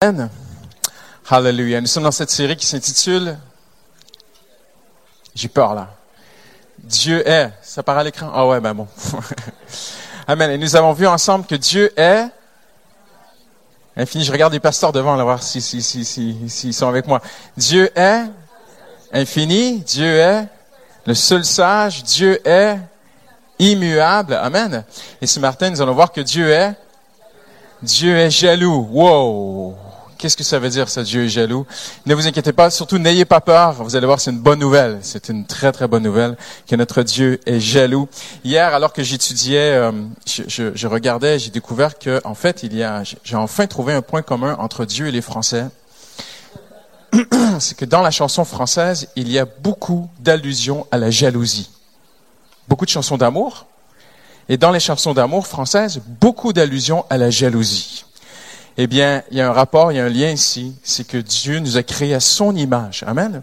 Amen. Hallelujah. Nous sommes dans cette série qui s'intitule J'ai peur là. Dieu est. Ça part à l'écran? Ah ouais, ben bon. Amen. Et nous avons vu ensemble que Dieu est infini. Je regarde les pasteurs devant, là, voir s'ils si, si, si, si, sont avec moi. Dieu est infini. Dieu est le seul sage. Dieu est immuable. Amen. Et ce matin, nous allons voir que Dieu est Dieu est jaloux. Wow! Qu'est-ce que ça veut dire, ça, Dieu est jaloux? Ne vous inquiétez pas, surtout n'ayez pas peur. Vous allez voir, c'est une bonne nouvelle. C'est une très, très bonne nouvelle que notre Dieu est jaloux. Hier, alors que j'étudiais, euh, je, je, je, regardais, j'ai découvert que, en fait, il y a, j'ai enfin trouvé un point commun entre Dieu et les Français. c'est que dans la chanson française, il y a beaucoup d'allusions à la jalousie. Beaucoup de chansons d'amour, et dans les chansons d'amour françaises, beaucoup d'allusions à la jalousie. Eh bien, il y a un rapport, il y a un lien ici, c'est que Dieu nous a créés à son image. Amen.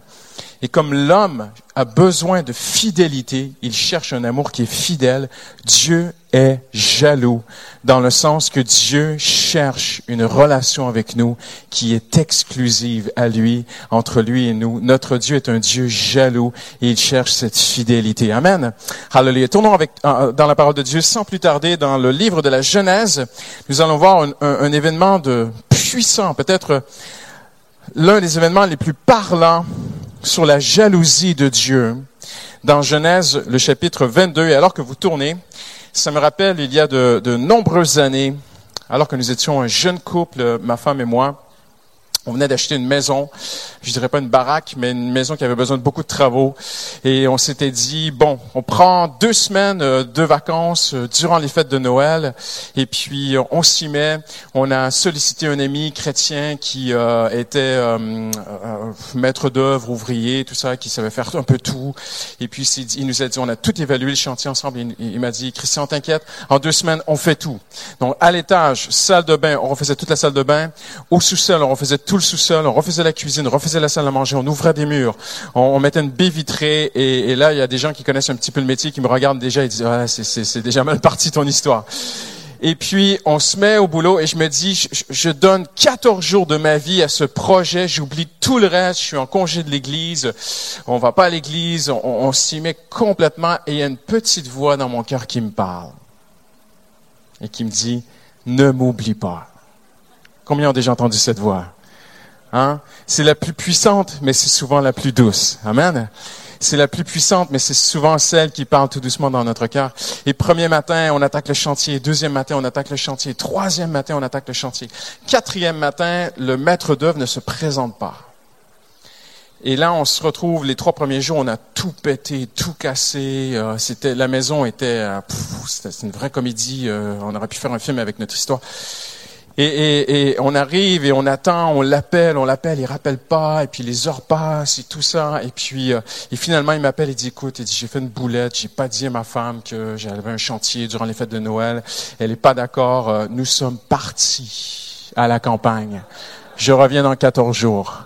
Et comme l'homme a besoin de fidélité, il cherche un amour qui est fidèle, Dieu est jaloux, dans le sens que Dieu cherche une relation avec nous qui est exclusive à lui, entre lui et nous. Notre Dieu est un Dieu jaloux et il cherche cette fidélité. Amen. Hallelujah. Tournons avec, dans la parole de Dieu sans plus tarder dans le livre de la Genèse. Nous allons voir un, un, un événement de puissant, peut-être l'un des événements les plus parlants sur la jalousie de Dieu dans Genèse, le chapitre 22. Et alors que vous tournez, ça me rappelle, il y a de, nombreuses années, alors que nous étions un jeune couple, ma femme et moi, on venait d'acheter une maison, je dirais pas une baraque, mais une maison qui avait besoin de beaucoup de travaux. Et on s'était dit, bon, on prend deux semaines euh, de vacances euh, durant les fêtes de Noël, et puis on s'y met. On a sollicité un ami chrétien qui euh, était euh, maître d'œuvre, ouvrier, tout ça, qui savait faire un peu tout. Et puis il nous a dit, on a tout évalué le chantier ensemble. Il, il m'a dit, Christian, t'inquiète, en deux semaines, on fait tout. Donc à l'étage, salle de bain, on refaisait toute la salle de bain. Au sous-sol, on refaisait tout le sous-sol, on refaisait la cuisine, on refaisait la salle à manger, on ouvrait des murs, on, mettait une baie vitrée, et, là, il y a des gens qui connaissent un petit peu le métier, qui me regardent déjà et disent, ah, c'est déjà mal parti ton histoire. Et puis, on se met au boulot et je me dis, je, je donne 14 jours de ma vie à ce projet, j'oublie tout le reste, je suis en congé de l'église, on va pas à l'église, on, on s'y met complètement et il y a une petite voix dans mon cœur qui me parle et qui me dit, ne m'oublie pas. Combien ont déjà entendu cette voix? Hein? C'est la plus puissante, mais c'est souvent la plus douce. Amen? C'est la plus puissante, mais c'est souvent celle qui parle tout doucement dans notre cœur. Et premier matin, on attaque le chantier. Deuxième matin, on attaque le chantier. Troisième matin, on attaque le chantier. Quatrième matin, le maître d'œuvre ne se présente pas. Et là, on se retrouve, les trois premiers jours, on a tout pété, tout cassé. Euh, c'était, la maison était, euh, c'était une vraie comédie. Euh, on aurait pu faire un film avec notre histoire. Et, et, et, on arrive et on attend, on l'appelle, on l'appelle, il rappelle pas, et puis les heures passent et tout ça, et puis euh, et finalement il m'appelle et dit écoute, il dit j'ai fait une boulette, j'ai pas dit à ma femme que j'avais un chantier durant les fêtes de Noël, elle est pas d'accord, euh, nous sommes partis à la campagne, je reviens dans 14 jours.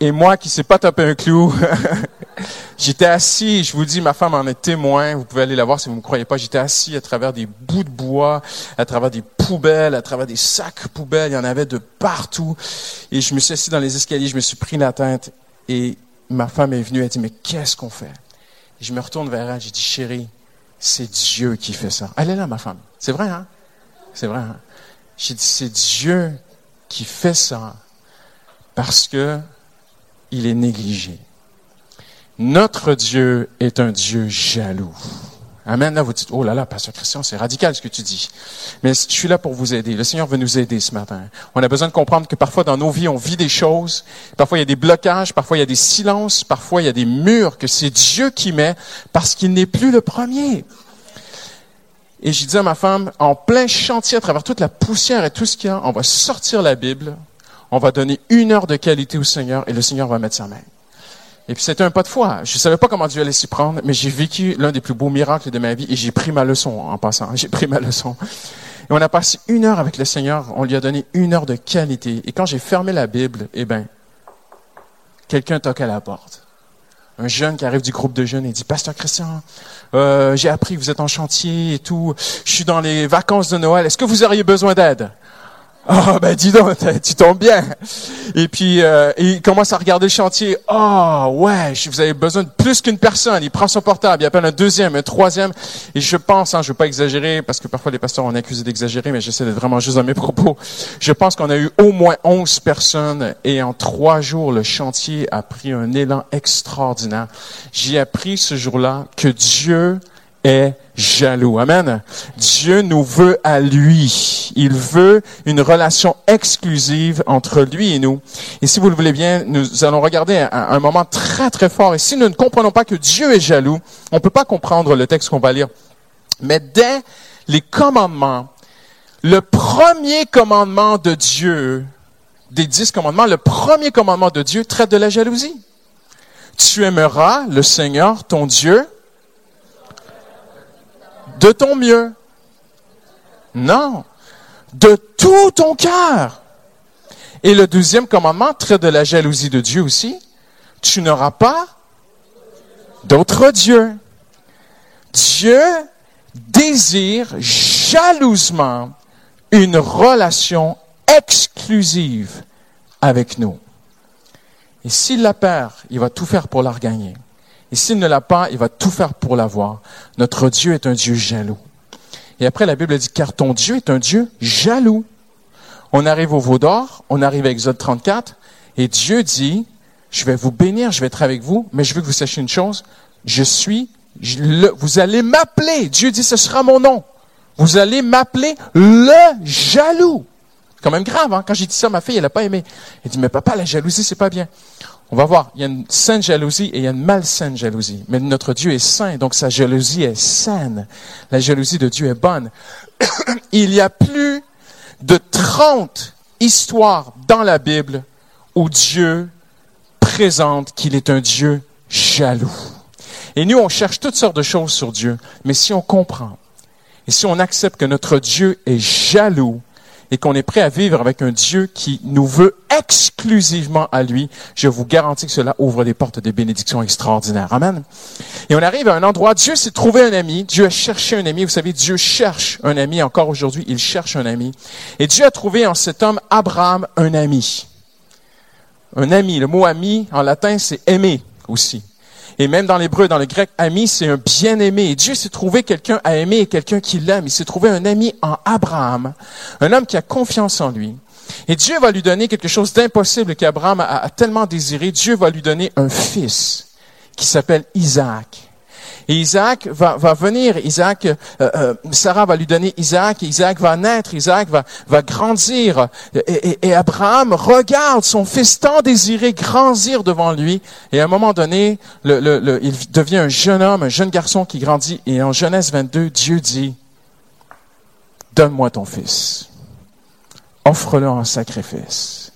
Et moi qui sais pas taper un clou, j'étais assis, je vous dis, ma femme en est témoin, vous pouvez aller la voir si vous ne me croyez pas, j'étais assis à travers des bouts de bois, à travers des poubelles, à travers des sacs poubelles, il y en avait de partout. Et je me suis assis dans les escaliers, je me suis pris la tête et ma femme est venue, elle dit, mais qu'est-ce qu'on fait? Et je me retourne vers elle, j'ai dit, chérie, c'est Dieu qui fait ça. Elle est là, ma femme. C'est vrai, hein? C'est vrai, hein? J'ai dit, c'est Dieu qui fait ça parce que il est négligé. Notre Dieu est un Dieu jaloux. Amen. Là, vous dites, oh là là, Pasteur Christian, c'est radical ce que tu dis. Mais je suis là pour vous aider. Le Seigneur veut nous aider ce matin. On a besoin de comprendre que parfois dans nos vies, on vit des choses. Parfois, il y a des blocages. Parfois, il y a des silences. Parfois, il y a des murs que c'est Dieu qui met parce qu'il n'est plus le premier. Et j'ai dit à ma femme, en plein chantier, à travers toute la poussière et tout ce qu'il y a, on va sortir la Bible, on va donner une heure de qualité au Seigneur et le Seigneur va mettre sa main. Et puis c'était un pas de foi. Je savais pas comment Dieu allait s'y prendre, mais j'ai vécu l'un des plus beaux miracles de ma vie et j'ai pris ma leçon en passant. J'ai pris ma leçon. Et on a passé une heure avec le Seigneur. On lui a donné une heure de qualité. Et quand j'ai fermé la Bible, eh ben, quelqu'un toque à la porte. Un jeune qui arrive du groupe de jeunes et dit, Pasteur Christian, euh, j'ai appris que vous êtes en chantier et tout. Je suis dans les vacances de Noël. Est-ce que vous auriez besoin d'aide? Ah, ben dis donc, tu tombes bien. Et puis, euh, il commence à regarder le chantier. Ah, ouais, vous avez besoin de plus qu'une personne. Il prend son portable, il appelle un deuxième, un troisième. Et je pense, hein, je veux pas exagérer, parce que parfois les pasteurs ont accusé d'exagérer, mais j'essaie d'être vraiment juste dans mes propos. Je pense qu'on a eu au moins onze personnes, et en trois jours, le chantier a pris un élan extraordinaire. J'ai appris ce jour-là que Dieu est jaloux. Amen. Dieu nous veut à lui. Il veut une relation exclusive entre lui et nous. Et si vous le voulez bien, nous allons regarder un, moment très très fort. Et si nous ne comprenons pas que Dieu est jaloux, on ne peut pas comprendre le texte qu'on va lire. Mais dès les commandements, le premier commandement de Dieu, des dix commandements, le premier commandement de Dieu traite de la jalousie. Tu aimeras le Seigneur, ton Dieu, de ton mieux. Non, de tout ton cœur. Et le deuxième commandement traite de la jalousie de Dieu aussi. Tu n'auras pas d'autre Dieu. Dieu désire jalousement une relation exclusive avec nous. Et s'il la perd, il va tout faire pour la regagner. Et s'il ne l'a pas, il va tout faire pour l'avoir. Notre Dieu est un Dieu jaloux. Et après, la Bible dit, car ton Dieu est un Dieu jaloux. On arrive au veau d'or, on arrive à Exode 34, et Dieu dit, je vais vous bénir, je vais être avec vous, mais je veux que vous sachiez une chose, je suis, vous allez m'appeler, Dieu dit, ce sera mon nom. Vous allez m'appeler le jaloux. Quand même grave, hein? Quand j'ai dit ça, ma fille, elle n'a pas aimé. Elle dit, mais papa, la jalousie, c'est pas bien. On va voir, il y a une sainte jalousie et il y a une malsaine jalousie. Mais notre Dieu est saint, donc sa jalousie est saine. La jalousie de Dieu est bonne. il y a plus de 30 histoires dans la Bible où Dieu présente qu'il est un Dieu jaloux. Et nous, on cherche toutes sortes de choses sur Dieu, mais si on comprend et si on accepte que notre Dieu est jaloux, et qu'on est prêt à vivre avec un Dieu qui nous veut exclusivement à lui, je vous garantis que cela ouvre des portes de bénédictions extraordinaires. Amen. Et on arrive à un endroit, Dieu s'est trouvé un ami, Dieu a cherché un ami. Vous savez, Dieu cherche un ami. Encore aujourd'hui, il cherche un ami. Et Dieu a trouvé en cet homme, Abraham, un ami. Un ami. Le mot ami, en latin, c'est aimer aussi. Et même dans l'hébreu, dans le grec, ami, c'est un bien-aimé. Et Dieu s'est trouvé quelqu'un à aimer et quelqu'un qui l'aime. Il s'est trouvé un ami en Abraham, un homme qui a confiance en lui. Et Dieu va lui donner quelque chose d'impossible qu'Abraham a, a tellement désiré. Dieu va lui donner un fils qui s'appelle Isaac. Et Isaac va, va venir, Isaac, euh, euh, Sarah va lui donner Isaac, Isaac va naître, Isaac va, va grandir. Et, et, Abraham regarde son fils tant désiré grandir devant lui. Et à un moment donné, le, le, il devient un jeune homme, un jeune garçon qui grandit. Et en Genèse 22, Dieu dit, donne-moi ton fils. Offre-le en sacrifice.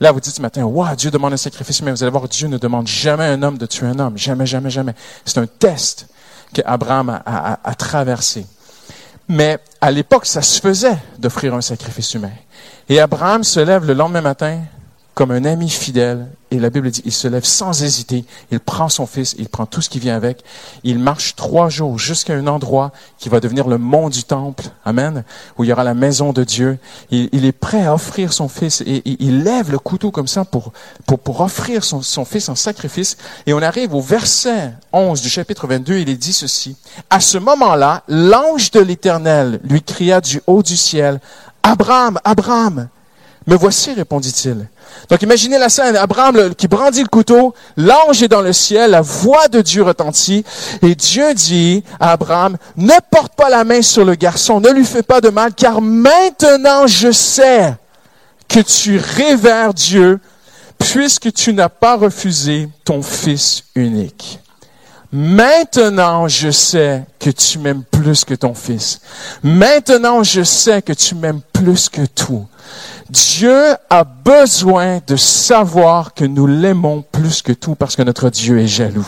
Là, vous dites ce matin, wow, Dieu demande un sacrifice, mais vous allez voir, Dieu ne demande jamais un homme de tuer un homme. Jamais, jamais, jamais. C'est un test qu'Abraham a, a, a traversé. Mais à l'époque, ça se faisait d'offrir un sacrifice humain. Et Abraham se lève le lendemain matin comme un ami fidèle. Et la Bible dit, il se lève sans hésiter. Il prend son fils, il prend tout ce qui vient avec. Il marche trois jours jusqu'à un endroit qui va devenir le mont du temple. Amen. Où il y aura la maison de Dieu. Il, est prêt à offrir son fils et, il lève le couteau comme ça pour, pour, pour offrir son, son fils en sacrifice. Et on arrive au verset 11 du chapitre 22. Il est dit ceci. À ce moment-là, l'ange de l'éternel lui cria du haut du ciel, Abraham, Abraham. Me voici, répondit-il. Donc imaginez la scène, Abraham qui brandit le couteau, l'ange est dans le ciel, la voix de Dieu retentit, et Dieu dit à Abraham, ne porte pas la main sur le garçon, ne lui fais pas de mal, car maintenant je sais que tu révères Dieu, puisque tu n'as pas refusé ton fils unique. Maintenant, je sais que tu m'aimes plus que ton fils. Maintenant, je sais que tu m'aimes plus que tout. Dieu a besoin de savoir que nous l'aimons plus que tout parce que notre Dieu est jaloux.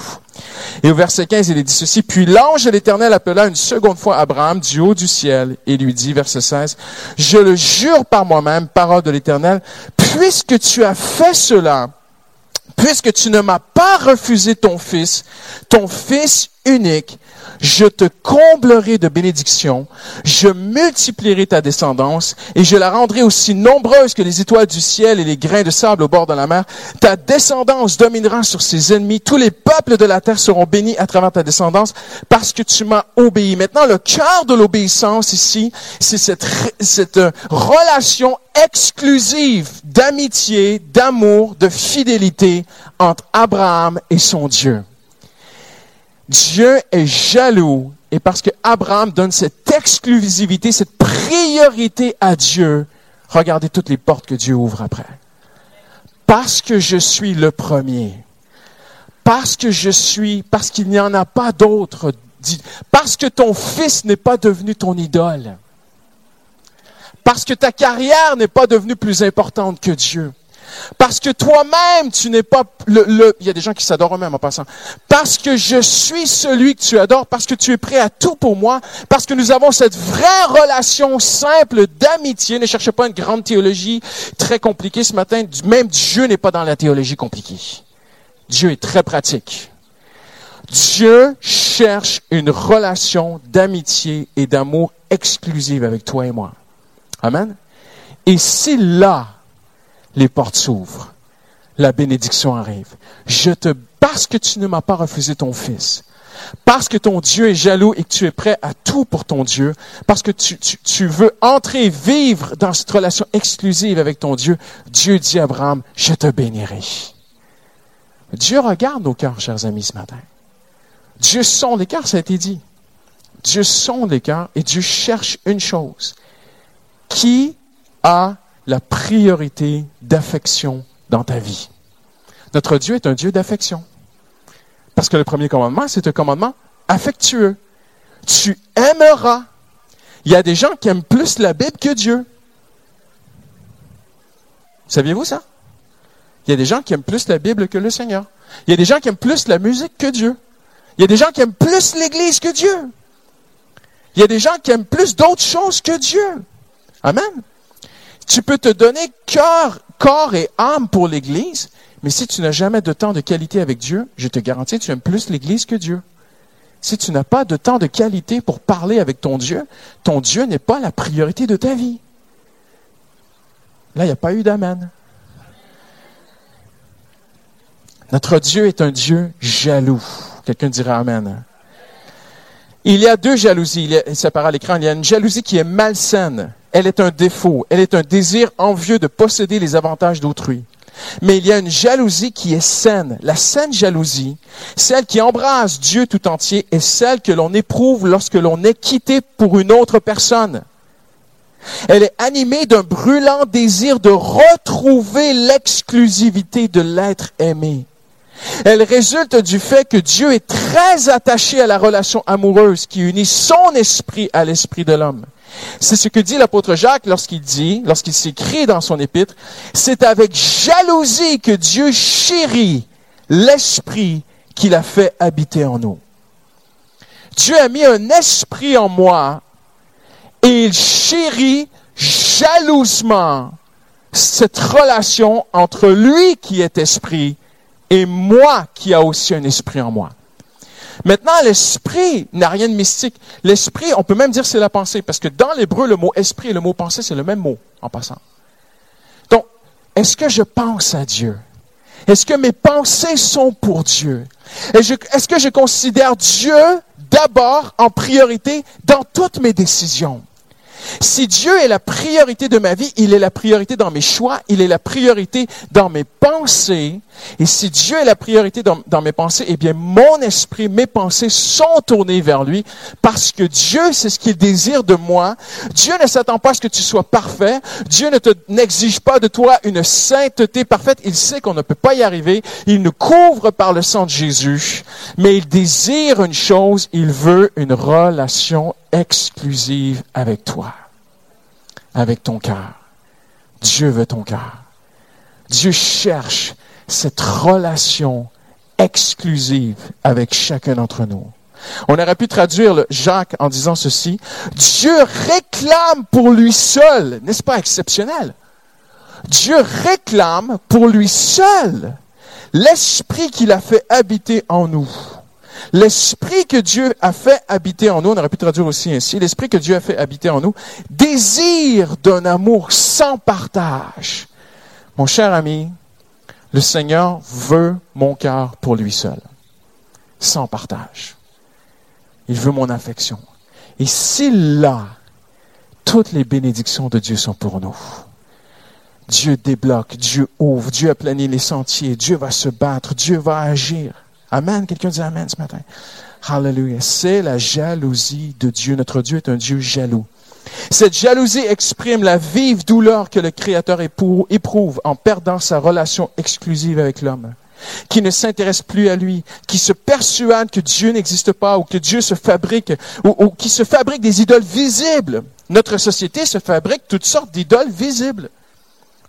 Et au verset 15, il est dit ceci, puis l'ange de l'Éternel appela une seconde fois Abraham du haut du ciel et lui dit, verset 16, je le jure par moi-même, parole de l'Éternel, puisque tu as fait cela, puisque tu ne m'as pas refusé ton fils, ton fils unique, je te comblerai de bénédictions, je multiplierai ta descendance et je la rendrai aussi nombreuse que les étoiles du ciel et les grains de sable au bord de la mer. Ta descendance dominera sur ses ennemis. Tous les peuples de la terre seront bénis à travers ta descendance parce que tu m'as obéi. Maintenant, le cœur de l'obéissance ici, c'est cette, relation exclusive d'amitié, d'amour, de fidélité entre Abraham et son Dieu. Dieu est jaloux et parce que Abraham donne cette exclusivité, cette priorité à Dieu, regardez toutes les portes que Dieu ouvre après. Parce que je suis le premier. Parce que je suis, parce qu'il n'y en a pas d'autre. Parce que ton fils n'est pas devenu ton idole. Parce que ta carrière n'est pas devenue plus importante que Dieu. Parce que toi-même, tu n'es pas le, Il y a des gens qui s'adorent eux-mêmes en passant. Parce que je suis celui que tu adores, parce que tu es prêt à tout pour moi, parce que nous avons cette vraie relation simple d'amitié. Ne cherchez pas une grande théologie très compliquée ce matin. Même Dieu n'est pas dans la théologie compliquée. Dieu est très pratique. Dieu cherche une relation d'amitié et d'amour exclusive avec toi et moi. Amen. Et si là, les portes s'ouvrent. La bénédiction arrive. Je te, parce que tu ne m'as pas refusé ton fils, parce que ton Dieu est jaloux et que tu es prêt à tout pour ton Dieu, parce que tu, tu, veux entrer, vivre dans cette relation exclusive avec ton Dieu, Dieu dit à Abraham, je te bénirai. Dieu regarde nos cœurs, chers amis, ce matin. Dieu sonde les cœurs, ça a été dit. Dieu sonde les cœurs et Dieu cherche une chose. Qui a la priorité d'affection dans ta vie. Notre Dieu est un Dieu d'affection. Parce que le premier commandement, c'est un commandement affectueux. Tu aimeras. Il y a des gens qui aiment plus la Bible que Dieu. Saviez-vous ça? Il y a des gens qui aiment plus la Bible que le Seigneur. Il y a des gens qui aiment plus la musique que Dieu. Il y a des gens qui aiment plus l'Église que Dieu. Il y a des gens qui aiment plus d'autres choses que Dieu. Amen. Tu peux te donner cœur, corps et âme pour l'Église, mais si tu n'as jamais de temps de qualité avec Dieu, je te garantis, tu aimes plus l'Église que Dieu. Si tu n'as pas de temps de qualité pour parler avec ton Dieu, ton Dieu n'est pas la priorité de ta vie. Là, il n'y a pas eu d'amen. Notre Dieu est un Dieu jaloux. Quelqu'un dira Amen. Il y a deux jalousies. Il y ça à l'écran. Il y a une jalousie qui est malsaine elle est un défaut, elle est un désir envieux de posséder les avantages d'autrui. Mais il y a une jalousie qui est saine. La saine jalousie, celle qui embrasse Dieu tout entier, est celle que l'on éprouve lorsque l'on est quitté pour une autre personne. Elle est animée d'un brûlant désir de retrouver l'exclusivité de l'être aimé. Elle résulte du fait que Dieu est très attaché à la relation amoureuse qui unit son esprit à l'esprit de l'homme. C'est ce que dit l'apôtre Jacques lorsqu'il dit, lorsqu'il s'écrit dans son épître, c'est avec jalousie que Dieu chérit l'esprit qu'il a fait habiter en nous. Dieu a mis un esprit en moi et il chérit jalousement cette relation entre lui qui est esprit et moi qui a aussi un esprit en moi. Maintenant, l'esprit n'a rien de mystique. L'esprit, on peut même dire c'est la pensée, parce que dans l'hébreu, le mot esprit et le mot pensée, c'est le même mot, en passant. Donc, est-ce que je pense à Dieu? Est-ce que mes pensées sont pour Dieu? Est-ce que je considère Dieu d'abord en priorité dans toutes mes décisions? Si Dieu est la priorité de ma vie, il est la priorité dans mes choix, il est la priorité dans mes pensées. Et si Dieu est la priorité dans, mes pensées, eh bien, mon esprit, mes pensées sont tournées vers lui parce que Dieu, c'est ce qu'il désire de moi. Dieu ne s'attend pas à ce que tu sois parfait. Dieu ne te, n'exige pas de toi une sainteté parfaite. Il sait qu'on ne peut pas y arriver. Il nous couvre par le sang de Jésus. Mais il désire une chose. Il veut une relation exclusive avec toi, avec ton cœur. Dieu veut ton cœur. Dieu cherche cette relation exclusive avec chacun d'entre nous. On aurait pu traduire Jacques en disant ceci. Dieu réclame pour lui seul, n'est-ce pas exceptionnel? Dieu réclame pour lui seul l'esprit qu'il a fait habiter en nous. L'esprit que Dieu a fait habiter en nous, on aurait pu traduire aussi ainsi, l'esprit que Dieu a fait habiter en nous, désire d'un amour sans partage. Mon cher ami, le Seigneur veut mon cœur pour lui seul, sans partage. Il veut mon affection. Et s'il l'a, toutes les bénédictions de Dieu sont pour nous. Dieu débloque, Dieu ouvre, Dieu aplanit les sentiers, Dieu va se battre, Dieu va agir. Amen. Quelqu'un dit Amen ce matin. Hallelujah. C'est la jalousie de Dieu. Notre Dieu est un Dieu jaloux. Cette jalousie exprime la vive douleur que le Créateur éprouve en perdant sa relation exclusive avec l'homme, qui ne s'intéresse plus à lui, qui se persuade que Dieu n'existe pas ou que Dieu se fabrique, ou, qui se fabrique des idoles visibles. Notre société se fabrique toutes sortes d'idoles visibles.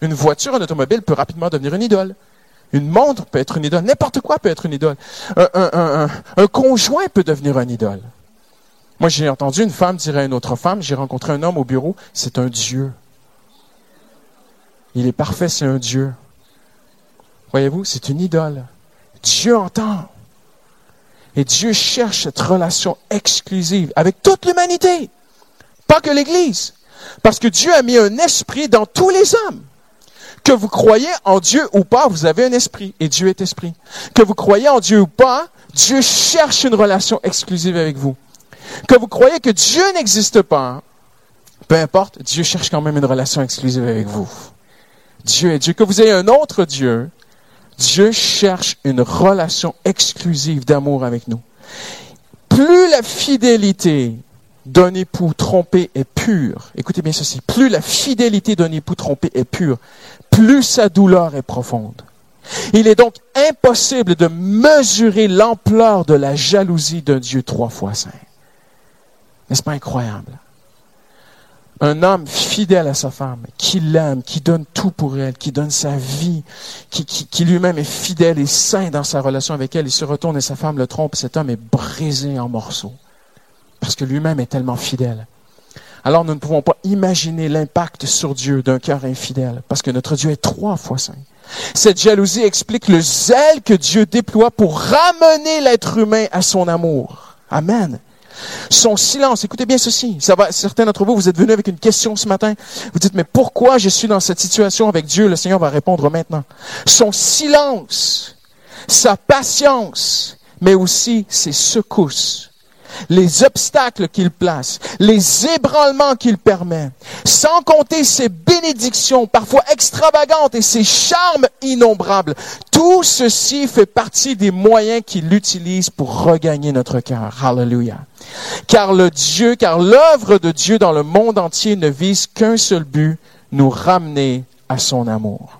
Une voiture, un automobile peut rapidement devenir une idole. Une montre peut être une idole. N'importe quoi peut être une idole. Un, conjoint peut devenir une idole. Moi, j'ai entendu une femme dire à une autre femme, j'ai rencontré un homme au bureau, c'est un Dieu. Il est parfait, c'est un Dieu. Voyez-vous, c'est une idole. Dieu entend. Et Dieu cherche cette relation exclusive avec toute l'humanité, pas que l'Église. Parce que Dieu a mis un esprit dans tous les hommes. Que vous croyez en Dieu ou pas, vous avez un esprit et Dieu est esprit. Que vous croyez en Dieu ou pas, Dieu cherche une relation exclusive avec vous. Que vous croyez que Dieu n'existe pas, peu importe, Dieu cherche quand même une relation exclusive avec vous. Dieu est Dieu. Que vous ayez un autre Dieu, Dieu cherche une relation exclusive d'amour avec nous. Plus la fidélité d'un époux trompé est pure, écoutez bien ceci, plus la fidélité d'un époux trompé est pure, plus sa douleur est profonde. Il est donc impossible de mesurer l'ampleur de la jalousie d'un Dieu trois fois saint. N'est-ce pas incroyable? Un homme fidèle à sa femme, qui l'aime, qui donne tout pour elle, qui donne sa vie, qui, lui-même est fidèle et saint dans sa relation avec elle, il se retourne et sa femme le trompe, cet homme est brisé en morceaux parce que lui-même est tellement fidèle. Alors nous ne pouvons pas imaginer l'impact sur Dieu d'un cœur infidèle, parce que notre Dieu est trois fois saint. Cette jalousie explique le zèle que Dieu déploie pour ramener l'être humain à son amour. Amen. Son silence, écoutez bien ceci. Ça va, certains d'entre vous, vous êtes venus avec une question ce matin. Vous dites, mais pourquoi je suis dans cette situation avec Dieu? Le Seigneur va répondre maintenant. Son silence, sa patience, mais aussi ses secousses les obstacles qu'il place, les ébranlements qu'il permet, sans compter ses bénédictions parfois extravagantes et ses charmes innombrables. Tout ceci fait partie des moyens qu'il utilise pour regagner notre cœur. Hallelujah. Car le Dieu, car l'œuvre de Dieu dans le monde entier ne vise qu'un seul but, nous ramener à son amour.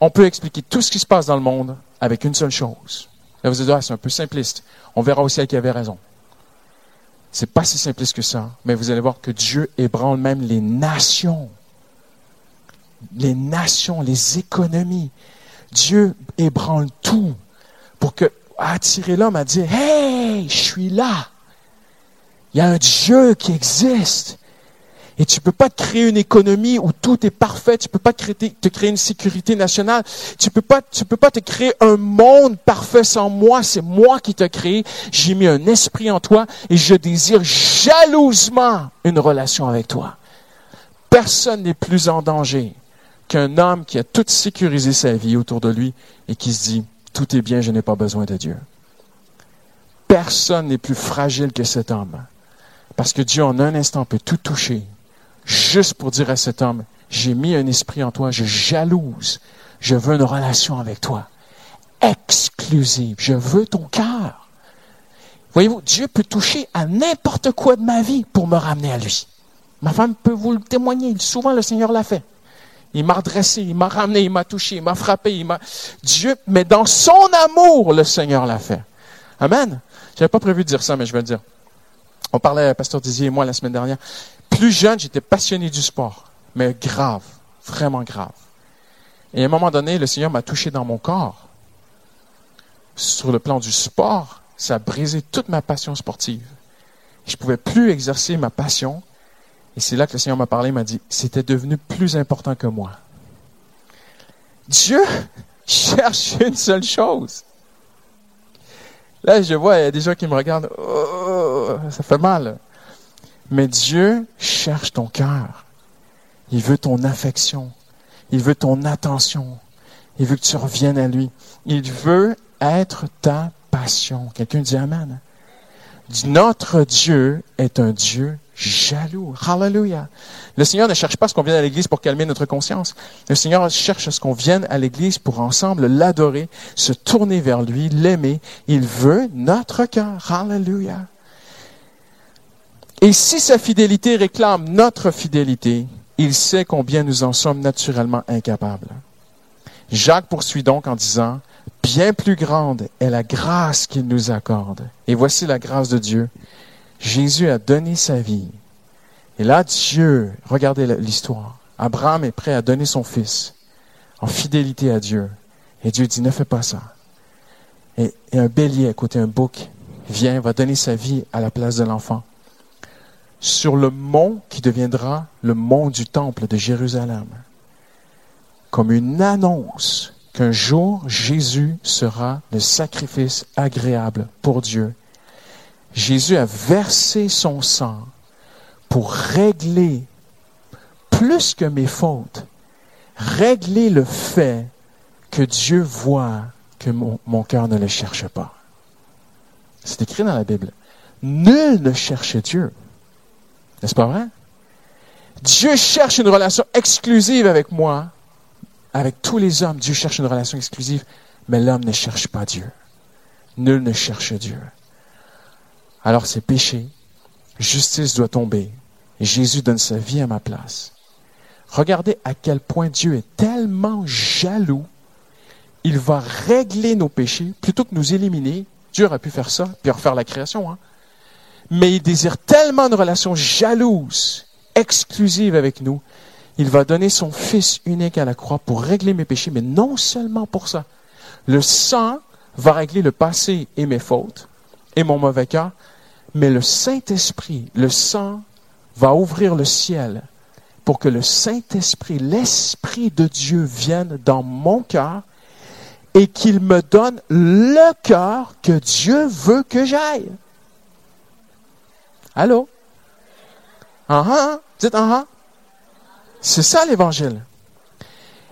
On peut expliquer tout ce qui se passe dans le monde avec une seule chose. Là, vous allez ah, c'est un peu simpliste. On verra aussi qui avait raison. C'est pas si simpliste que ça, mais vous allez voir que Dieu ébranle même les nations. Les nations, les économies. Dieu ébranle tout pour que attirer l'homme à dire Hey, je suis là. Il y a un Dieu qui existe. Et tu peux pas te créer une économie où tout est parfait. Tu peux pas te créer, une sécurité nationale. Tu tu peux pas te créer un monde parfait sans moi. C'est moi qui t'ai créé. J'ai mis un esprit en toi et je désire jalousement une relation avec toi. Personne n'est plus en danger qu'un homme qui a tout sécurisé sa vie autour de lui et qui se dit, tout est bien, je n'ai pas besoin de Dieu. Personne n'est plus fragile que cet homme. Parce que Dieu en un instant peut tout toucher juste pour dire à cet homme, j'ai mis un esprit en toi, je jalouse, je veux une relation avec toi, exclusive, je veux ton cœur. Voyez-vous, Dieu peut toucher à n'importe quoi de ma vie pour me ramener à lui. Ma femme peut vous le témoigner, souvent le Seigneur l'a fait. Il m'a redressé, il m'a ramené, il m'a touché, il m'a frappé, il m'a... Dieu, mais dans son amour, le Seigneur l'a fait. Amen. J'avais pas prévu de dire ça, mais je vais le dire. On parlait, Pasteur Dizier et moi, la semaine dernière plus jeune, j'étais passionné du sport, mais grave, vraiment grave. Et à un moment donné, le Seigneur m'a touché dans mon corps. Sur le plan du sport, ça a brisé toute ma passion sportive. Je ne pouvais plus exercer ma passion. Et c'est là que le Seigneur m'a parlé, m'a dit, c'était devenu plus important que moi. Dieu cherche une seule chose. Là, je vois, il y a des gens qui me regardent. Oh, ça fait mal. Mais Dieu cherche ton cœur. Il veut ton affection. Il veut ton attention. Il veut que tu reviennes à lui. Il veut être ta passion. Quelqu'un dit Amen. Notre Dieu est un Dieu jaloux. Hallelujah. Le Seigneur ne cherche pas ce qu'on vienne à l'église pour calmer notre conscience. Le Seigneur cherche ce qu'on vienne à l'église pour ensemble l'adorer, se tourner vers lui, l'aimer. Il veut notre cœur. Hallelujah. Et si sa fidélité réclame notre fidélité, il sait combien nous en sommes naturellement incapables. Jacques poursuit donc en disant, bien plus grande est la grâce qu'il nous accorde. Et voici la grâce de Dieu. Jésus a donné sa vie. Et là, Dieu, regardez l'histoire. Abraham est prêt à donner son fils en fidélité à Dieu. Et Dieu dit, ne fais pas ça. Et, un bélier à côté un bouc vient, va donner sa vie à la place de l'enfant. Sur le mont qui deviendra le mont du temple de Jérusalem. Comme une annonce qu'un jour Jésus sera le sacrifice agréable pour Dieu. Jésus a versé son sang pour régler, plus que mes fautes, régler le fait que Dieu voit que mon, cœur ne le cherche pas. C'est écrit dans la Bible. Nul ne cherche Dieu. N'est-ce pas vrai? Dieu cherche une relation exclusive avec moi avec tous les hommes, Dieu cherche une relation exclusive, mais l'homme ne cherche pas Dieu. Nul ne cherche Dieu. Alors c'est péché. Justice doit tomber. Jésus donne sa vie à ma place. Regardez à quel point Dieu est tellement jaloux. Il va régler nos péchés plutôt que nous éliminer. Dieu aurait pu faire ça, puis refaire la création. Hein? Mais il désire tellement une relation jalouse, exclusive avec nous, il va donner son Fils unique à la croix pour régler mes péchés, mais non seulement pour ça. Le sang va régler le passé et mes fautes et mon mauvais cœur, mais le Saint-Esprit, le sang, va ouvrir le ciel pour que le Saint-Esprit, l'Esprit de Dieu vienne dans mon cœur et qu'il me donne le cœur que Dieu veut que j'aille. Allô? Ah ah, dites ah ah. C'est ça l'évangile.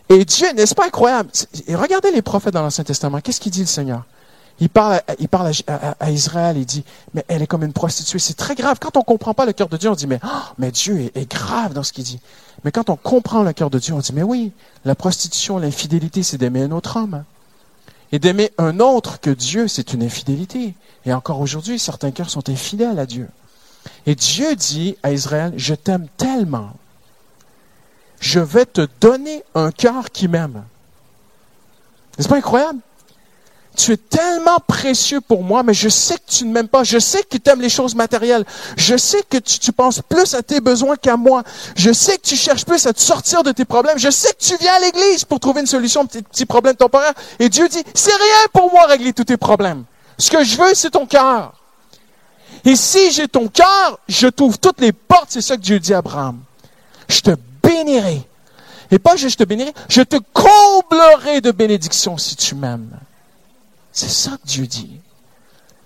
Et Dieu, n'est-ce pas incroyable? Et regardez les prophètes dans l'Ancien Testament. Qu'est-ce qu'il dit le Seigneur? Il parle, à, il parle à, Israël, il dit, mais elle est comme une prostituée. C'est très grave. Quand on comprend pas le cœur de Dieu, on dit, mais, oh, mais Dieu est, grave dans ce qu'il dit. Mais quand on comprend le cœur de Dieu, on dit, mais oui, la prostitution, l'infidélité, c'est d'aimer un autre homme. Et d'aimer un autre que Dieu, c'est une infidélité. Et encore aujourd'hui, certains cœurs sont infidèles à Dieu. Et Dieu dit à Israël, je t'aime tellement je vais te donner un cœur qui m'aime. N'est-ce pas incroyable? Tu es tellement précieux pour moi, mais je sais que tu ne m'aimes pas. Je sais que tu aimes les choses matérielles. Je sais que tu, penses plus à tes besoins qu'à moi. Je sais que tu cherches plus à te sortir de tes problèmes. Je sais que tu viens à l'église pour trouver une solution à tes petits problèmes temporaires. Et Dieu dit, c'est rien pour moi régler tous tes problèmes. Ce que je veux, c'est ton cœur. Et si j'ai ton cœur, je t'ouvre toutes les portes. C'est ça que Dieu dit à Abraham. Je te bénirai. Et pas juste te bénirai, je te comblerai de bénédictions si tu m'aimes. C'est ça que Dieu dit.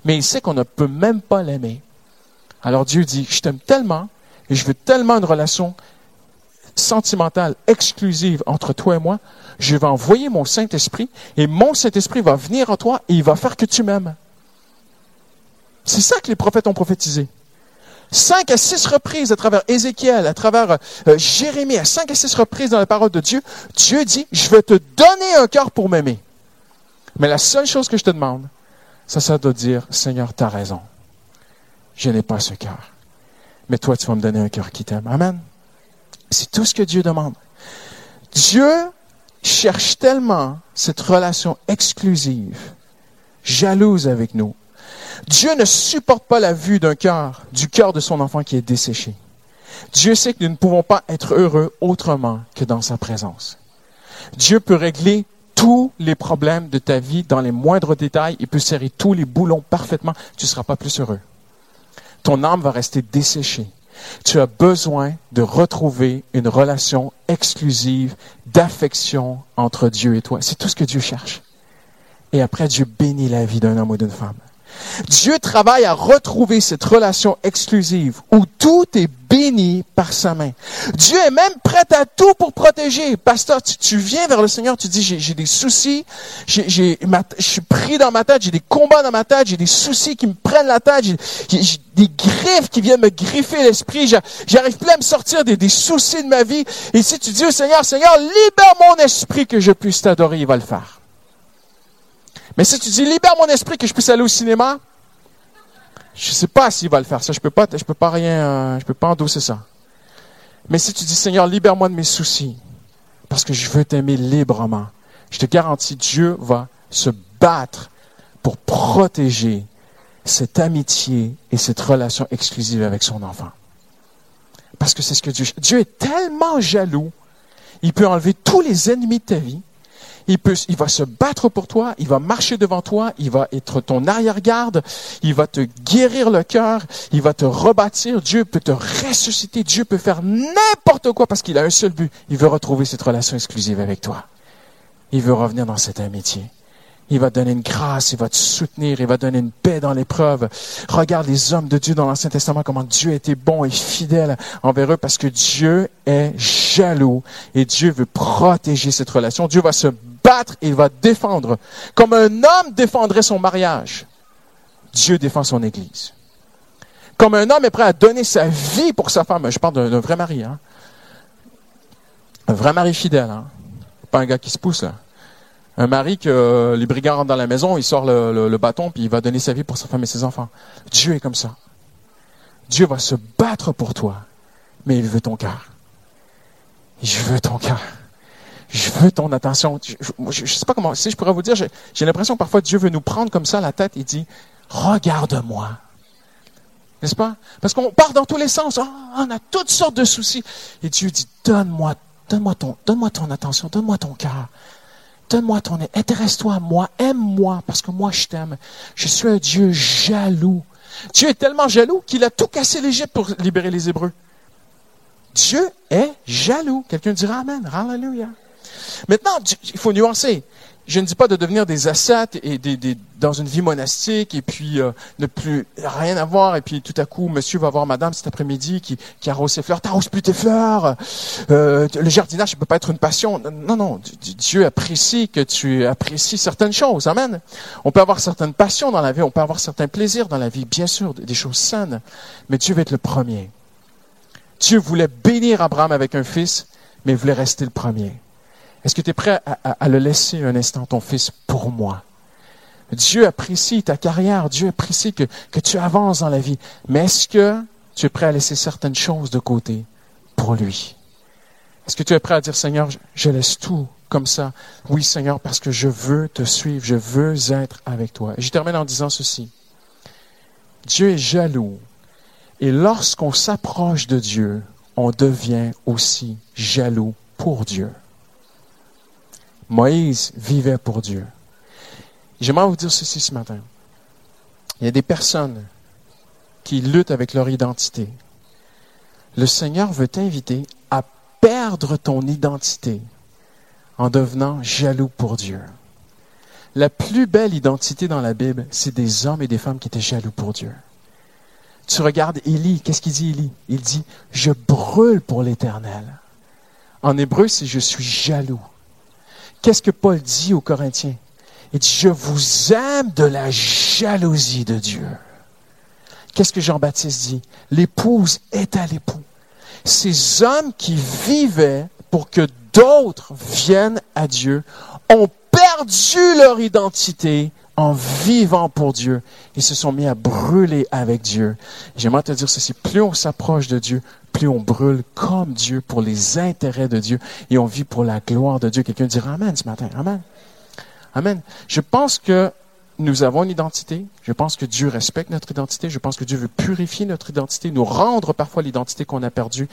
Mais il sait qu'on ne peut même pas l'aimer. Alors Dieu dit, je t'aime tellement et je veux tellement une relation sentimentale exclusive entre toi et moi, je vais envoyer mon Saint-Esprit et mon Saint-Esprit va venir en toi et il va faire que tu m'aimes. C'est ça que les prophètes ont prophétisé cinq à six reprises à travers Ézéchiel, à travers euh, Jérémie, à cinq à six reprises dans la parole de Dieu, Dieu dit, je vais te donner un cœur pour m'aimer. Mais la seule chose que je te demande, ça, ça doit dire, Seigneur, tu as raison. Je n'ai pas ce cœur. Mais toi, tu vas me donner un cœur qui t'aime. Amen. C'est tout ce que Dieu demande. Dieu cherche tellement cette relation exclusive, jalouse avec nous, Dieu ne supporte pas la vue d'un cœur, du cœur de son enfant qui est desséché. Dieu sait que nous ne pouvons pas être heureux autrement que dans sa présence. Dieu peut régler tous les problèmes de ta vie dans les moindres détails. Il peut serrer tous les boulons parfaitement. Tu ne seras pas plus heureux. Ton âme va rester desséchée. Tu as besoin de retrouver une relation exclusive d'affection entre Dieu et toi. C'est tout ce que Dieu cherche. Et après, Dieu bénit la vie d'un homme ou d'une femme. Dieu travaille à retrouver cette relation exclusive où tout est béni par sa main. Dieu est même prêt à tout pour protéger. Pasteur, tu, viens vers le Seigneur, tu dis, j'ai des soucis, j'ai, je suis pris dans ma tête, j'ai des combats dans ma tête, j'ai des soucis qui me prennent la tête, j'ai des griffes qui viennent me griffer l'esprit, j'arrive plus à me sortir des, des soucis de ma vie. Et si tu dis au Seigneur, Seigneur, libère mon esprit que je puisse t'adorer, il va le faire. Mais si tu dis, libère mon esprit que je puisse aller au cinéma, je sais pas s'il va le faire. Ça, je peux pas, je peux pas rien, euh, peux pas endosser ça. Mais si tu dis, Seigneur, libère-moi de mes soucis, parce que je veux t'aimer librement, je te garantis, Dieu va se battre pour protéger cette amitié et cette relation exclusive avec son enfant. Parce que c'est ce que Dieu, Dieu est tellement jaloux, il peut enlever tous les ennemis de ta vie, il, peut, il va se battre pour toi, il va marcher devant toi, il va être ton arrière-garde, il va te guérir le cœur, il va te rebâtir, Dieu peut te ressusciter, Dieu peut faire n'importe quoi parce qu'il a un seul but, il veut retrouver cette relation exclusive avec toi. Il veut revenir dans cette amitié. Il va donner une grâce, il va te soutenir, il va donner une paix dans l'épreuve. Regarde les hommes de Dieu dans l'Ancien Testament, comment Dieu était bon et fidèle envers eux parce que Dieu est jaloux et Dieu veut protéger cette relation. Dieu va se battre il va défendre. Comme un homme défendrait son mariage, Dieu défend son Église. Comme un homme est prêt à donner sa vie pour sa femme, je parle d'un vrai mari, hein? un vrai mari fidèle, hein? pas un gars qui se pousse. Un mari que les brigands rentrent dans la maison, il sort le, le bâton, puis il va donner sa vie pour sa femme et ses enfants. Dieu est comme ça. Dieu va se battre pour toi, mais il veut ton cœur. Je veux ton cœur je veux ton attention. Je ne sais pas comment, si je pourrais vous dire, j'ai l'impression que parfois Dieu veut nous prendre comme ça la tête et dit, regarde-moi. N'est-ce pas? Parce qu'on part dans tous les sens. Ah, on a toutes sortes de soucis. Et Dieu dit, donne-moi, donne-moi ton, donne-moi ton attention, donne-moi ton cœur. Donne-moi ton, intéresse-toi à moi, aime-moi, parce que moi je t'aime. Je suis un Dieu jaloux. Dieu est tellement jaloux qu'il a tout cassé l'Égypte pour libérer les Hébreux. Dieu est jaloux. Quelqu'un dira Amen. Hallelujah. Maintenant, il faut nuancer. Je ne dis pas de devenir des ascètes et des, dans une vie monastique et puis euh, ne plus rien avoir et puis tout à coup, monsieur va voir madame cet après-midi qui, qui arrose ses fleurs. T'arroses plus tes fleurs. Euh, le jardinage, ne peut pas être une passion. Non, non. Dieu apprécie que tu apprécies certaines choses. Amen. On peut avoir certaines passions dans la vie. On peut avoir certains plaisirs dans la vie. Bien sûr, des choses saines. Mais Dieu veut être le premier. Dieu voulait bénir Abraham avec un fils, mais voulait rester le premier. Est-ce que tu es prêt à, le laisser un instant, ton fils, pour moi? Dieu apprécie ta carrière, Dieu apprécie que, que tu avances dans la vie, mais est-ce que tu es prêt à laisser certaines choses de côté pour lui? Est-ce que tu es prêt à dire, Seigneur, je laisse tout comme ça? Oui, Seigneur, parce que je veux te suivre, je veux être avec toi. Et je termine en disant ceci. Dieu est jaloux. Et lorsqu'on s'approche de Dieu, on devient aussi jaloux pour Dieu. Moïse vivait pour Dieu. J'aimerais vous dire ceci ce matin. Il y a des personnes qui luttent avec leur identité. Le Seigneur veut t'inviter à perdre ton identité en devenant jaloux pour Dieu. La plus belle identité dans la Bible, c'est des hommes et des femmes qui étaient jaloux pour Dieu. Tu regardes Élie, qu'est-ce qu'il dit Élie? Il dit, je brûle pour l'Éternel. En hébreu, c'est je suis jaloux. Qu'est-ce que Paul dit aux Corinthiens? Il dit, je vous aime de la jalousie de Dieu. Qu'est-ce que Jean-Baptiste dit? L'épouse est à l'époux. Ces hommes qui vivaient pour que d'autres viennent à Dieu ont perdu leur identité en vivant pour Dieu. Ils se sont mis à brûler avec Dieu. J'aimerais te dire ceci, plus on s'approche de Dieu, plus on brûle comme Dieu pour les intérêts de Dieu et on vit pour la gloire de Dieu. Quelqu'un dira Amen ce matin. Amen. Amen. Je pense que nous avons une identité. Je pense que Dieu respecte notre identité. Je pense que Dieu veut purifier notre identité, nous rendre parfois l'identité qu'on a perdue.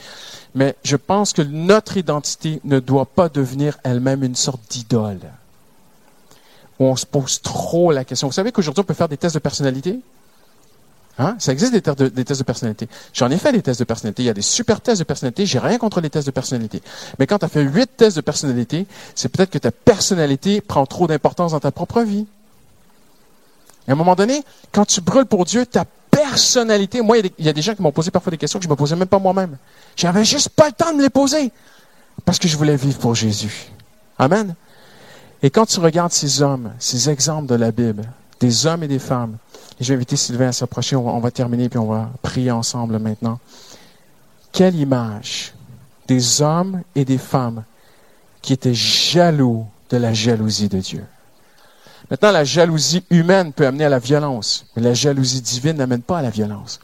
Mais je pense que notre identité ne doit pas devenir elle-même une sorte d'idole. Où on se pose trop la question. Vous savez qu'aujourd'hui, on peut faire des tests de personnalité? Hein? Ça existe des, tests de, personnalité. J'en ai fait des tests de personnalité. Il y a des super tests de personnalité. J'ai rien contre les tests de personnalité. Mais quand tu as fait huit tests de personnalité, c'est peut-être que ta personnalité prend trop d'importance dans ta propre vie. Et à un moment donné, quand tu brûles pour Dieu, ta personnalité, moi, il y, a des gens qui m'ont posé parfois des questions que je me posais même pas moi-même. J'avais juste pas le temps de me les poser. Parce que je voulais vivre pour Jésus. Amen. Et quand tu regardes ces hommes, ces exemples de la Bible, des hommes et des femmes, et je vais inviter Sylvain à s'approcher, on va, on va terminer puis on va prier ensemble maintenant. Quelle image des hommes et des femmes qui étaient jaloux de la jalousie de Dieu. Maintenant, la jalousie humaine peut amener à la violence, mais la jalousie divine n'amène pas à la violence.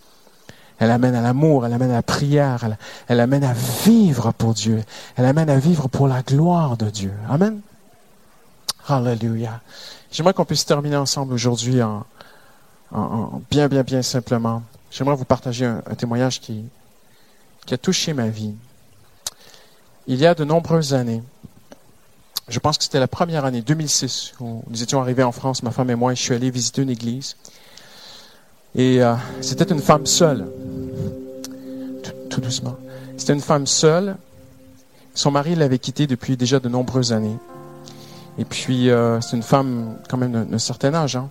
Elle amène à l'amour, elle amène à la prière, elle, amène à vivre pour Dieu, elle amène à vivre pour la gloire de Dieu. Amen. Hallelujah. J'aimerais qu'on puisse terminer ensemble aujourd'hui en, bien, bien, bien simplement. J'aimerais vous partager un, témoignage qui, a touché ma vie. Il y a de nombreuses années, je pense que c'était la première année, 2006, où nous étions arrivés en France, ma femme et moi, et je suis allé visiter une église. Et euh, c'était une femme seule. Tout, doucement. C'était une femme seule. Son mari l'avait quittée depuis déjà de nombreuses années. Et puis, euh, c'est une femme quand même d'un certain âge. Hein.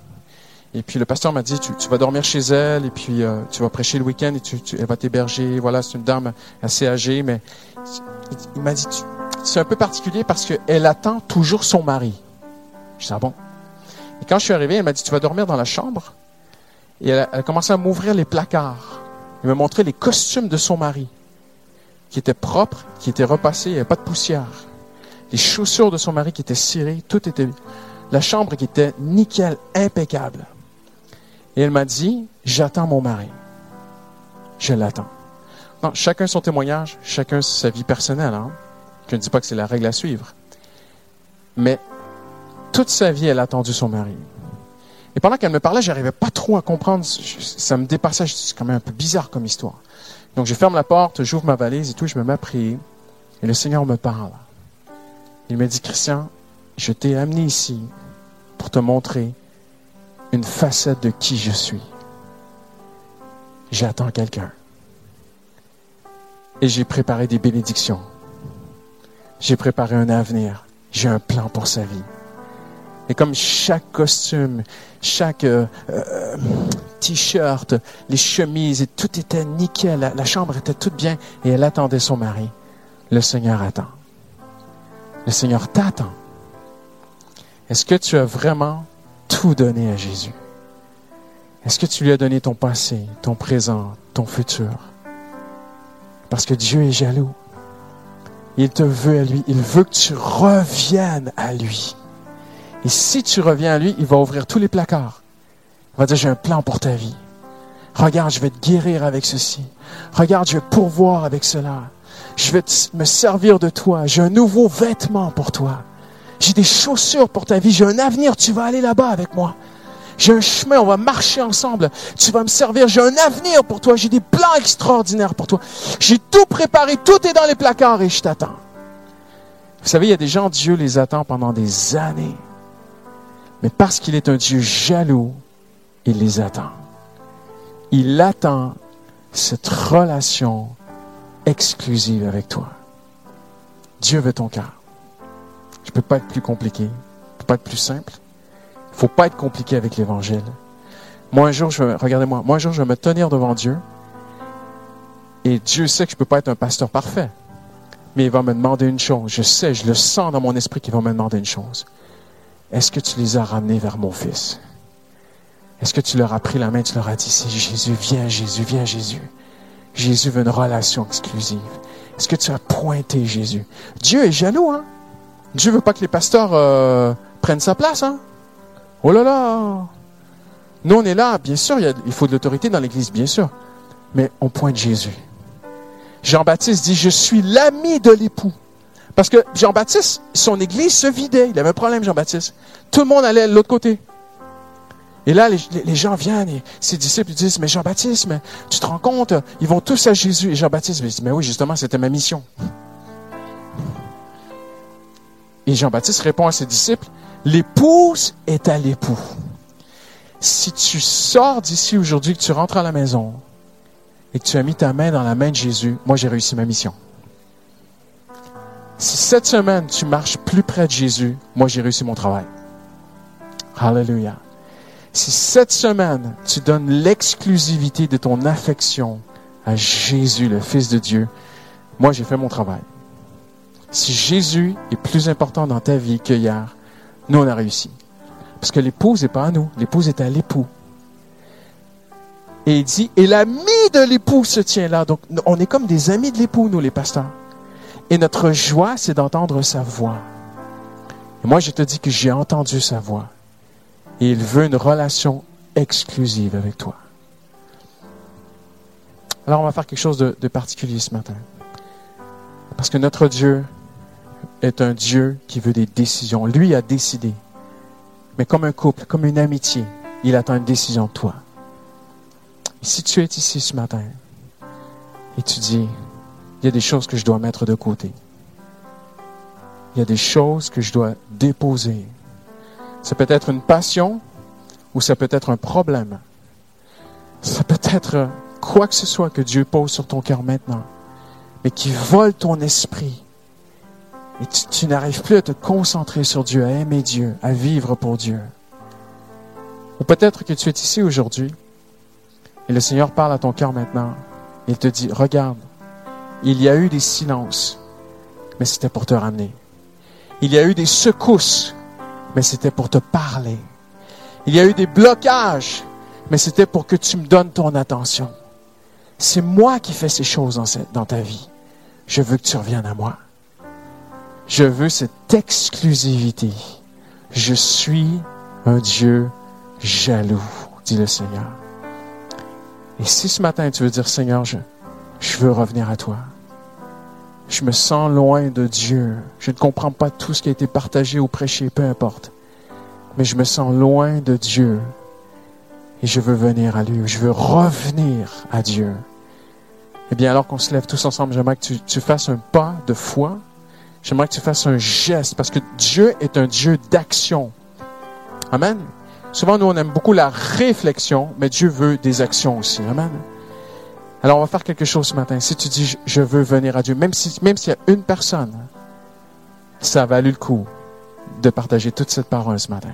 Et puis le pasteur m'a dit, tu, vas dormir chez elle, et puis euh, tu vas prêcher le week-end, et tu, elle va t'héberger. Voilà, c'est une dame assez âgée, mais il m'a dit, c'est un peu particulier parce qu'elle attend toujours son mari. Je dis, ah bon? Et quand je suis arrivé, elle m'a dit, tu vas dormir dans la chambre. Et elle a, commencé à m'ouvrir les placards. Elle m'a montré les costumes de son mari, qui étaient propres, qui étaient repassés, il n'y avait pas de poussière. Les chaussures de son mari qui étaient cirées, tout était... La chambre qui était nickel, impeccable. Et elle m'a dit, j'attends mon mari. Je l'attends. Non, chacun son témoignage, chacun sa vie personnelle. Hein? Je ne dis pas que c'est la règle à suivre. Mais toute sa vie, elle a attendu son mari. Et pendant qu'elle me parlait, j'arrivais pas trop à comprendre. Ça me dépassait. C'est quand même un peu bizarre comme histoire. Donc je ferme la porte, j'ouvre ma valise et tout, je me mets à prier. Et le Seigneur me parle. Il me dit, Christian, je t'ai amené ici pour te montrer une facette de qui je suis. J'attends quelqu'un. Et j'ai préparé des bénédictions. J'ai préparé un avenir. J'ai un plan pour sa vie. Et comme chaque costume, chaque euh, euh, t-shirt, les chemises, et tout était nickel, la chambre était toute bien, et elle attendait son mari. Le Seigneur attend. Le Seigneur t'attend. Est-ce que tu as vraiment tout donné à Jésus? Est-ce que tu lui as donné ton passé, ton présent, ton futur? Parce que Dieu est jaloux. Il te veut à lui. Il veut que tu reviennes à lui. Et si tu reviens à lui, il va ouvrir tous les placards. Il va dire, j'ai un plan pour ta vie. Regarde, je vais te guérir avec ceci. Regarde, je vais pourvoir avec cela. Je vais me servir de toi. J'ai un nouveau vêtement pour toi. J'ai des chaussures pour ta vie. J'ai un avenir. Tu vas aller là-bas avec moi. J'ai un chemin, on va marcher ensemble. Tu vas me servir. J'ai un avenir pour toi. J'ai des plans extraordinaires pour toi. J'ai tout préparé. Tout est dans les placards et je t'attends. Vous savez, il y a des gens, Dieu les attend pendant des années. Mais parce qu'il est un Dieu jaloux, il les attend. Il attend cette relation exclusive avec toi. Dieu veut ton cœur. Je ne peux pas être plus compliqué. Je ne peux pas être plus simple. Il faut pas être compliqué avec l'évangile. Moi, un jour, je regardez-moi, moi, un jour, je vais me tenir devant Dieu. Et Dieu sait que je peux pas être un pasteur parfait. Mais il va me demander une chose. Je sais, je le sens dans mon esprit qu'il va me demander une chose. Est-ce que tu les as ramenés vers mon fils? Est-ce que tu leur as pris la main, tu leur as dit, c'est Jésus, viens Jésus, viens Jésus. Jésus veut une relation exclusive. Est-ce que tu as pointé Jésus? Dieu est jaloux, hein? Dieu veut pas que les pasteurs euh, prennent sa place, hein? Oh là là Nous, on est là, bien sûr, il, faut de l'autorité dans l'Église, bien sûr. Mais on pointe Jésus. Jean-Baptiste dit, je suis l'ami de l'époux. Parce que Jean-Baptiste, son Église se vidait. Il avait un problème, Jean-Baptiste. Tout le monde allait de l'autre côté. Et là, les, gens viennent et ses disciples disent, mais Jean-Baptiste, tu te rends compte, ils vont tous à Jésus. Et Jean-Baptiste dit, mais oui, justement, c'était ma mission. Et Jean-Baptiste répond à ses disciples, L'épouse est à l'époux. Si tu sors d'ici aujourd'hui, que tu rentres à la maison et que tu as mis ta main dans la main de Jésus, moi j'ai réussi ma mission. Si cette semaine tu marches plus près de Jésus, moi j'ai réussi mon travail. Hallelujah. Si cette semaine, tu donnes l'exclusivité de ton affection à Jésus, le Fils de Dieu, moi j'ai fait mon travail. Si Jésus est plus important dans ta vie que hier, nous on a réussi. Parce que l'épouse n'est pas à nous, l'épouse est à l'époux. Et il dit, et l'ami de l'époux se tient là. Donc on est comme des amis de l'époux, nous les pasteurs. Et notre joie, c'est d'entendre sa voix. Et moi je te dis que j'ai entendu sa voix. Et il veut une relation exclusive avec toi. Alors on va faire quelque chose de, particulier ce matin. Parce que notre Dieu est un Dieu qui veut des décisions. Lui a décidé. Mais comme un couple, comme une amitié, il attend une décision de toi. si tu es ici ce matin et tu dis, il y a des choses que je dois mettre de côté. Il y a des choses que je dois déposer. Ça peut être une passion ou ça peut être un problème. Ça peut être quoi que ce soit que Dieu pose sur ton cœur maintenant, mais qui vole ton esprit. Et tu, n'arrives plus à te concentrer sur Dieu, à aimer Dieu, à vivre pour Dieu. Ou peut-être que tu es ici aujourd'hui et le Seigneur parle à ton cœur maintenant. Il te dit, regarde, il y a eu des silences, mais c'était pour te ramener. Il y a eu des secousses, mais c'était pour te parler. Il y a eu des blocages, mais c'était pour que tu me donnes ton attention. C'est moi qui fais ces choses dans, ta vie. Je veux que tu reviennes à moi. Je veux cette exclusivité. Je suis un Dieu jaloux, dit le Seigneur. Et si ce matin tu veux dire, Seigneur, je, je veux revenir à toi. Je me sens loin de Dieu. Je ne comprends pas tout ce qui a été partagé ou prêché, peu importe. Mais je me sens loin de Dieu. Et je veux venir à lui. Je veux revenir à Dieu. Eh bien, alors qu'on se lève tous ensemble, j'aimerais que tu, fasses un pas de foi. J'aimerais que tu fasses un geste parce que Dieu est un Dieu d'action. Amen. Souvent, nous, on aime beaucoup la réflexion, mais Dieu veut des actions aussi. Amen. Alors, on va faire quelque chose ce matin. Si tu dis, je veux venir à Dieu, même si, même s'il y a une personne, ça a valu le coup de partager toute cette parole ce matin.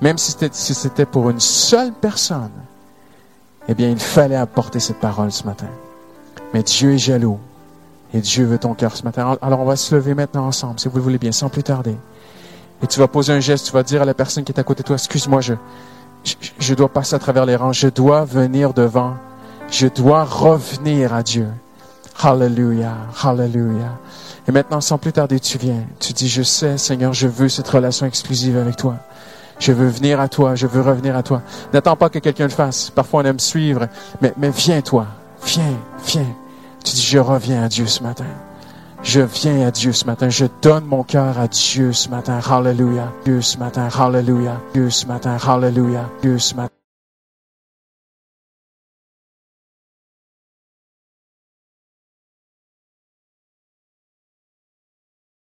Même si c'était, si pour une seule personne, eh bien, il fallait apporter cette parole ce matin. Mais Dieu est jaloux. Et Dieu veut ton cœur ce matin. Alors on va se lever maintenant ensemble, si vous le voulez bien, sans plus tarder. Et tu vas poser un geste, tu vas dire à la personne qui est à côté de toi, excuse-moi, je, je, dois passer à travers les rangs, je dois venir devant, je dois revenir à Dieu. Hallelujah, hallelujah. Et maintenant, sans plus tarder, tu viens. Tu dis, je sais, Seigneur, je veux cette relation exclusive avec toi. Je veux venir à toi, je veux revenir à toi. N'attends pas que quelqu'un le fasse. Parfois, on aime suivre, mais, mais viens toi. Viens, viens. Tu dis, je reviens à Dieu ce matin. Je viens à Dieu ce matin. Je donne mon cœur à Dieu ce matin. Hallelujah. Dieu ce matin. Hallelujah. Dieu ce matin. Hallelujah. Dieu ce matin.